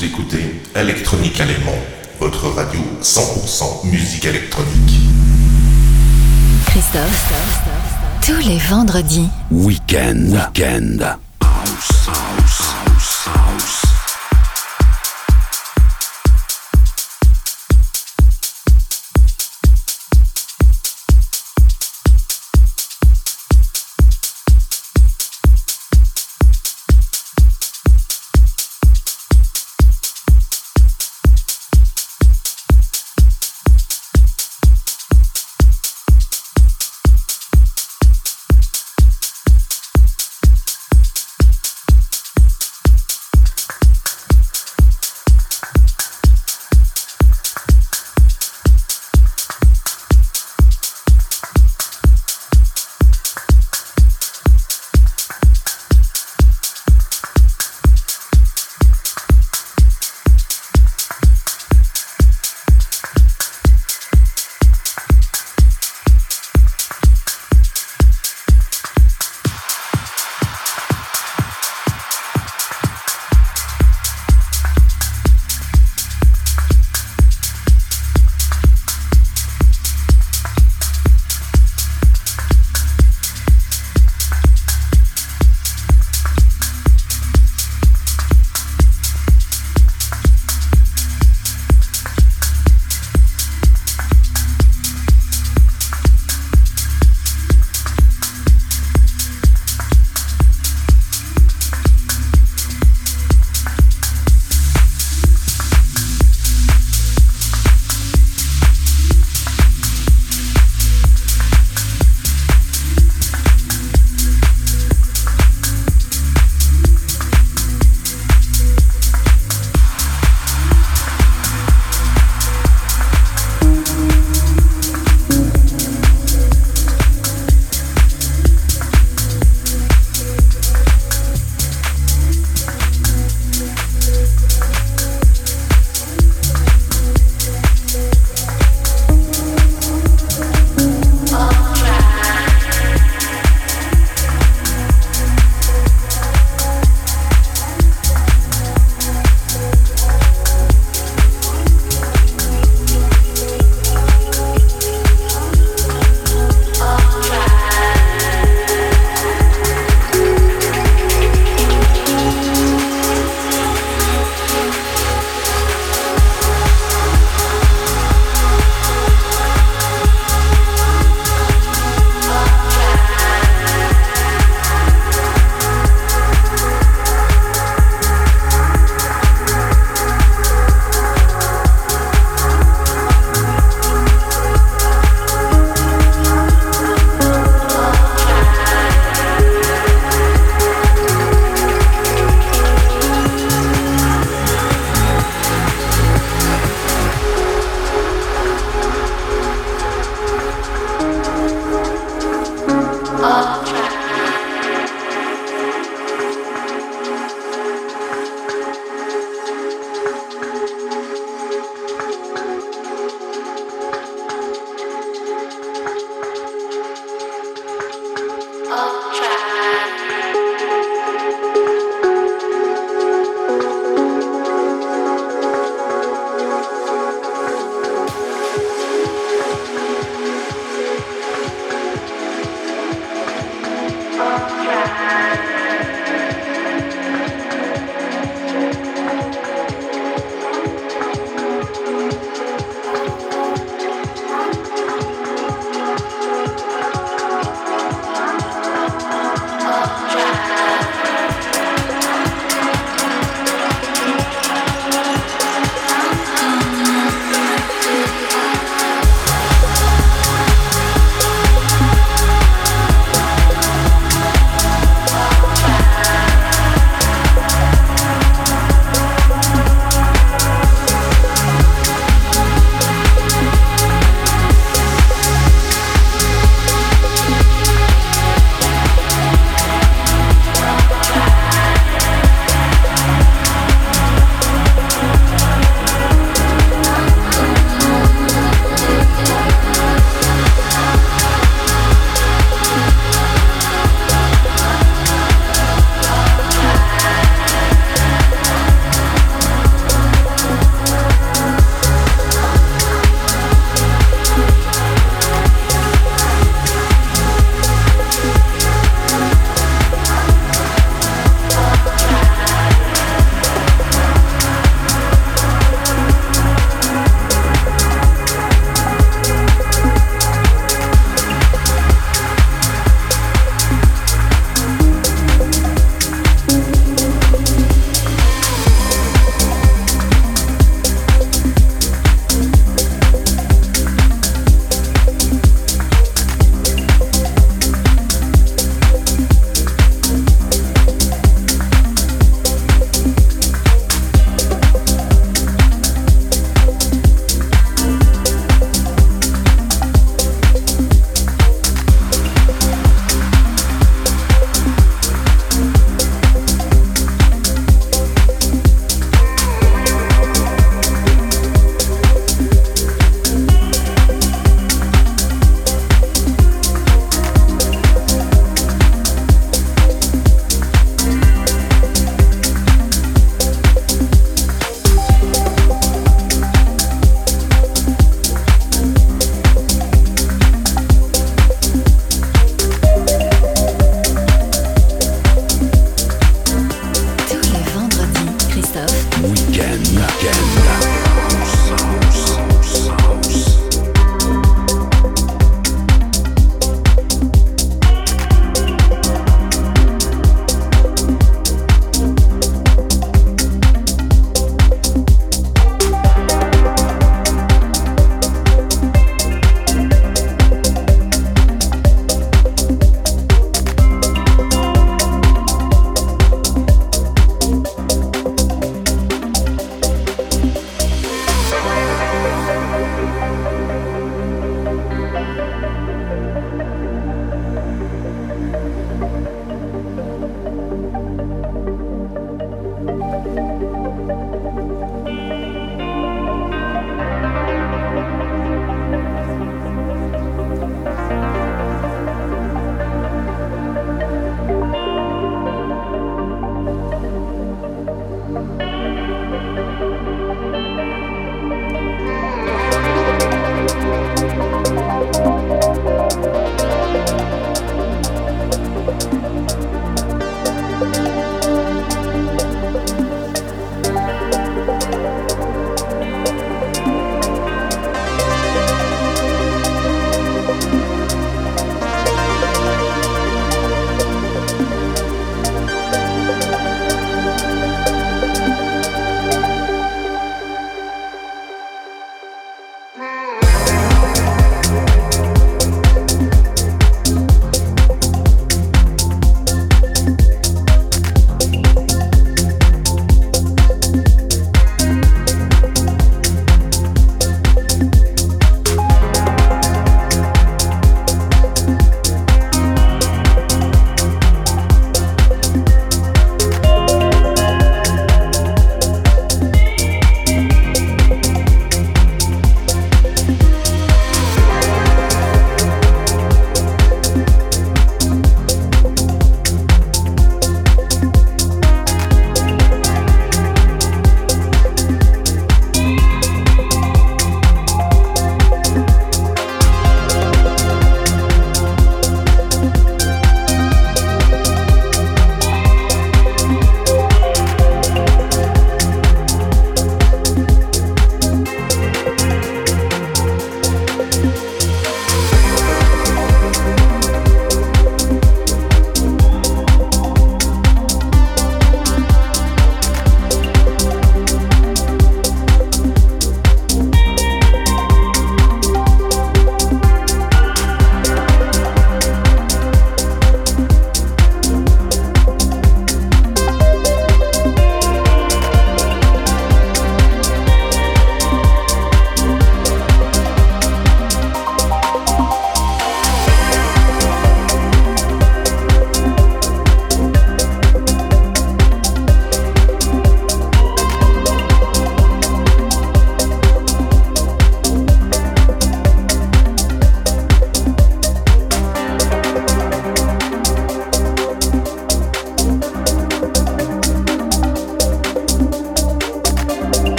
Vous écoutez Electronique Allemand, votre radio 100% musique électronique. Christophe, tous les vendredis. Week-end. Week-end. House, house,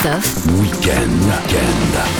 Christophe. Week-end.